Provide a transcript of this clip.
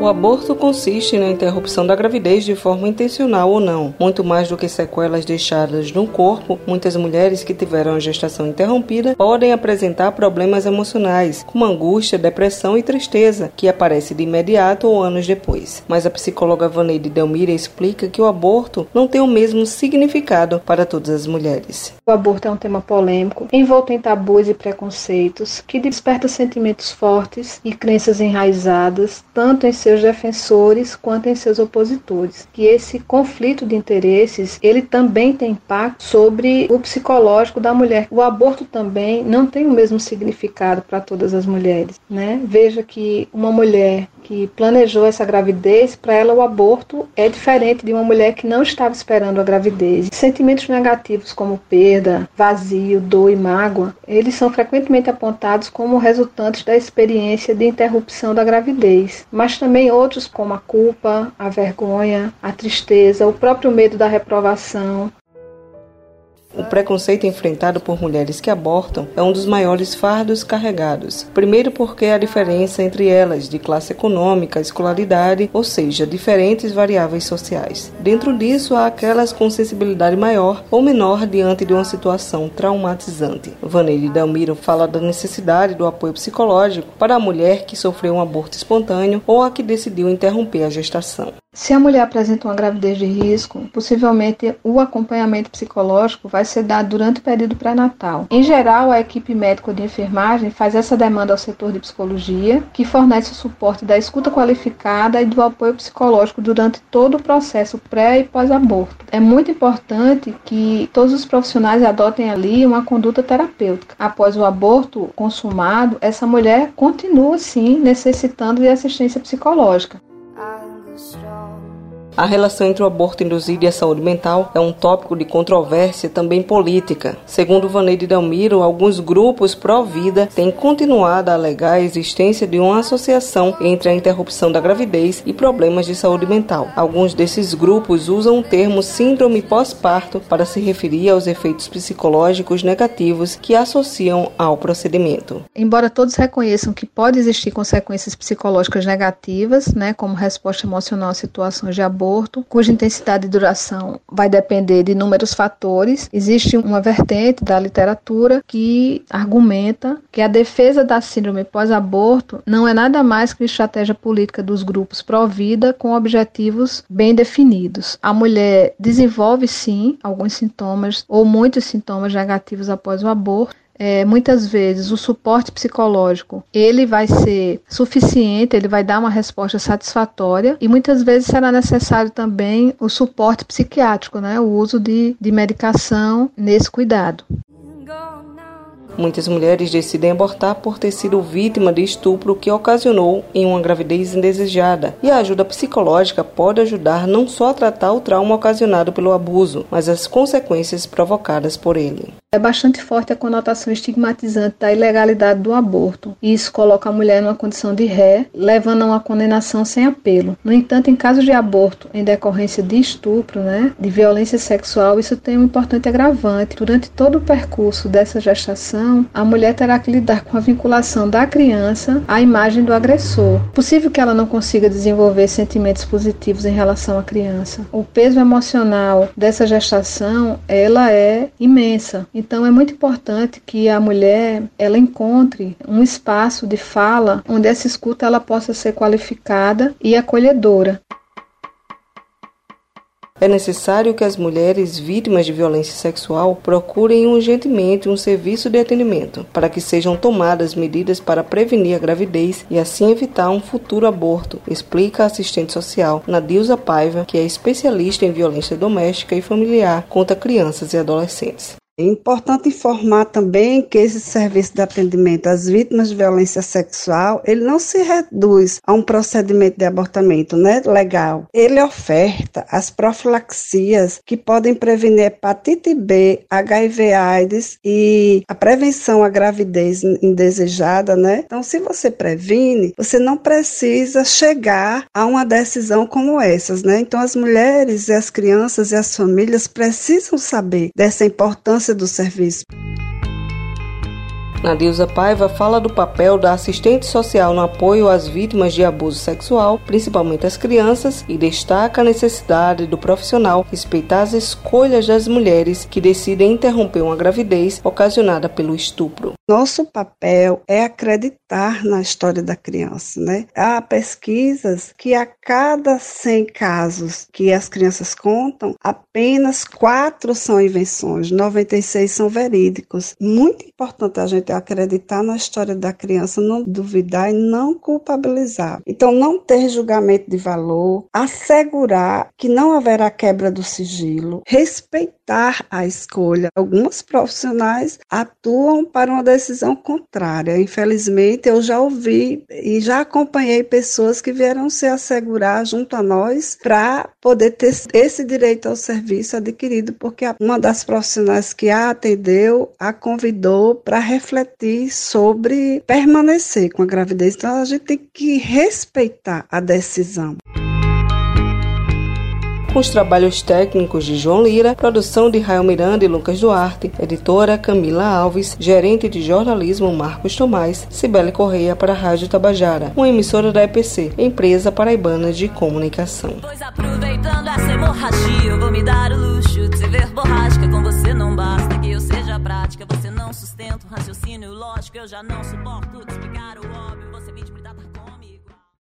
O aborto consiste na interrupção da gravidez de forma intencional ou não. Muito mais do que sequelas deixadas no corpo, muitas mulheres que tiveram a gestação interrompida podem apresentar problemas emocionais, como angústia, depressão e tristeza, que aparece de imediato ou anos depois. Mas a psicóloga Vaneide Delmira explica que o aborto não tem o mesmo significado para todas as mulheres. O aborto é um tema polêmico, envolto em tabus e preconceitos, que desperta sentimentos fortes e crenças enraizadas, tanto em seus defensores quanto em seus opositores. Que esse conflito de interesses, ele também tem impacto sobre o psicológico da mulher. O aborto também não tem o mesmo significado para todas as mulheres, né? Veja que uma mulher que planejou essa gravidez, para ela o aborto é diferente de uma mulher que não estava esperando a gravidez. Sentimentos negativos como perda, vazio, dor e mágoa, eles são frequentemente apontados como resultantes da experiência de interrupção da gravidez, mas também outros como a culpa, a vergonha, a tristeza, o próprio medo da reprovação, o preconceito enfrentado por mulheres que abortam é um dos maiores fardos carregados. Primeiro, porque há diferença entre elas de classe econômica, escolaridade, ou seja, diferentes variáveis sociais. Dentro disso, há aquelas com sensibilidade maior ou menor diante de uma situação traumatizante. Vaneide Dalmiro fala da necessidade do apoio psicológico para a mulher que sofreu um aborto espontâneo ou a que decidiu interromper a gestação. Se a mulher apresenta uma gravidez de risco, possivelmente o acompanhamento psicológico vai ser dado durante o período pré-natal. Em geral, a equipe médica de enfermagem faz essa demanda ao setor de psicologia, que fornece o suporte da escuta qualificada e do apoio psicológico durante todo o processo pré e pós-aborto. É muito importante que todos os profissionais adotem ali uma conduta terapêutica. Após o aborto consumado, essa mulher continua sim necessitando de assistência psicológica. A relação entre o aborto induzido e a saúde mental é um tópico de controvérsia também política. Segundo Vaneide Delmiro, alguns grupos pró-vida têm continuado a alegar a existência de uma associação entre a interrupção da gravidez e problemas de saúde mental. Alguns desses grupos usam o termo síndrome pós-parto para se referir aos efeitos psicológicos negativos que associam ao procedimento. Embora todos reconheçam que pode existir consequências psicológicas negativas, né, como resposta emocional a situações de aborto, aborto, cuja intensidade e duração vai depender de inúmeros fatores. Existe uma vertente da literatura que argumenta que a defesa da síndrome pós-aborto não é nada mais que estratégia política dos grupos pró-vida com objetivos bem definidos. A mulher desenvolve sim alguns sintomas ou muitos sintomas negativos após o aborto, é, muitas vezes o suporte psicológico ele vai ser suficiente, ele vai dar uma resposta satisfatória e muitas vezes será necessário também o suporte psiquiátrico, né, o uso de, de medicação nesse cuidado. Muitas mulheres decidem abortar por ter sido vítima de estupro que ocasionou em uma gravidez indesejada, e a ajuda psicológica pode ajudar não só a tratar o trauma ocasionado pelo abuso, mas as consequências provocadas por ele. É bastante forte a conotação estigmatizante da ilegalidade do aborto, e isso coloca a mulher numa condição de ré, levando a uma condenação sem apelo. No entanto, em caso de aborto em decorrência de estupro, né, de violência sexual, isso tem um importante agravante. Durante todo o percurso dessa gestação, a mulher terá que lidar com a vinculação da criança à imagem do agressor. Possível que ela não consiga desenvolver sentimentos positivos em relação à criança. O peso emocional dessa gestação, ela é imensa. Então é muito importante que a mulher ela encontre um espaço de fala onde essa escuta ela possa ser qualificada e acolhedora. É necessário que as mulheres vítimas de violência sexual procurem urgentemente um serviço de atendimento para que sejam tomadas medidas para prevenir a gravidez e assim evitar um futuro aborto, explica a assistente social Nadilza Paiva, que é especialista em violência doméstica e familiar contra crianças e adolescentes. É importante informar também que esse serviço de atendimento às vítimas de violência sexual, ele não se reduz a um procedimento de abortamento né, legal. Ele oferta as profilaxias que podem prevenir hepatite B, HIV AIDS e a prevenção à gravidez indesejada, né? Então, se você previne, você não precisa chegar a uma decisão como essas, né? Então, as mulheres e as crianças e as famílias precisam saber dessa importância do serviço. Nadilza Paiva fala do papel da assistente social no apoio às vítimas de abuso sexual, principalmente as crianças, e destaca a necessidade do profissional respeitar as escolhas das mulheres que decidem interromper uma gravidez ocasionada pelo estupro. Nosso papel é acreditar na história da criança, né? Há pesquisas que a cada 100 casos que as crianças contam, apenas quatro são invenções, 96 são verídicos. Muito importante a gente acreditar na história da criança, não duvidar e não culpabilizar. Então, não ter julgamento de valor, assegurar que não haverá quebra do sigilo, respeitar a escolha. Alguns profissionais atuam para uma decisão contrária. Infelizmente, eu já ouvi e já acompanhei pessoas que vieram se assegurar junto a nós para poder ter esse direito ao serviço adquirido, porque uma das profissionais que a atendeu a convidou para refletir sobre permanecer com a gravidez. Então, a gente tem que respeitar a decisão com os trabalhos técnicos de João Lira, produção de Rael Miranda e Lucas Duarte, editora Camila Alves, gerente de jornalismo Marcos Tomás, Cibele Correia para a Rádio Tabajara, uma emissora da EPC, empresa paraibana de comunicação. Pois aproveitando essa hemorragia, eu vou me dar o luxo de ser verborrágica, com você não basta que eu seja prática, você não sustenta o raciocínio lógico, eu já não suporto explicar o óbvio, você me tratar com